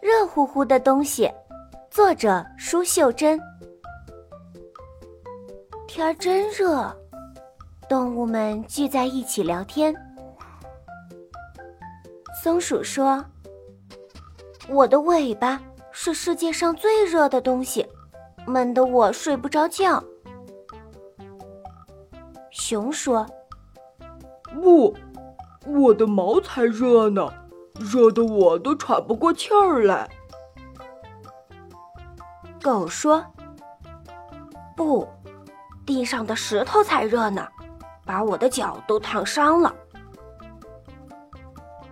热乎乎的东西。作者：舒秀珍。天儿真热，动物们聚在一起聊天。松鼠说：“我的尾巴是世界上最热的东西，闷得我睡不着觉。”熊说：“不，我的毛才热呢，热得我都喘不过气儿来。”狗说：“不，地上的石头才热呢，把我的脚都烫伤了。”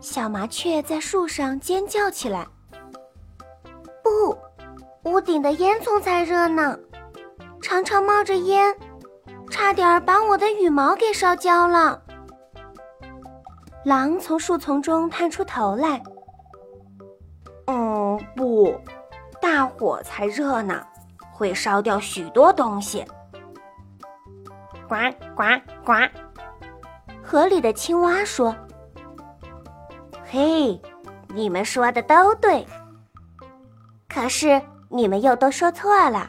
小麻雀在树上尖叫起来：“不，屋顶的烟囱才热呢，常常冒着烟，差点把我的羽毛给烧焦了。”狼从树丛中探出头来：“嗯，不。”大火才热呢，会烧掉许多东西。呱呱呱！河里的青蛙说：“嘿，你们说的都对，可是你们又都说错了。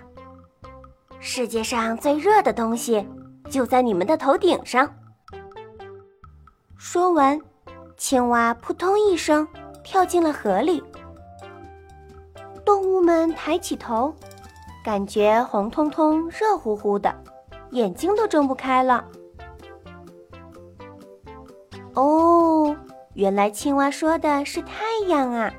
世界上最热的东西就在你们的头顶上。”说完，青蛙扑通一声跳进了河里。动物们抬起头，感觉红彤彤、热乎乎的，眼睛都睁不开了。哦，原来青蛙说的是太阳啊！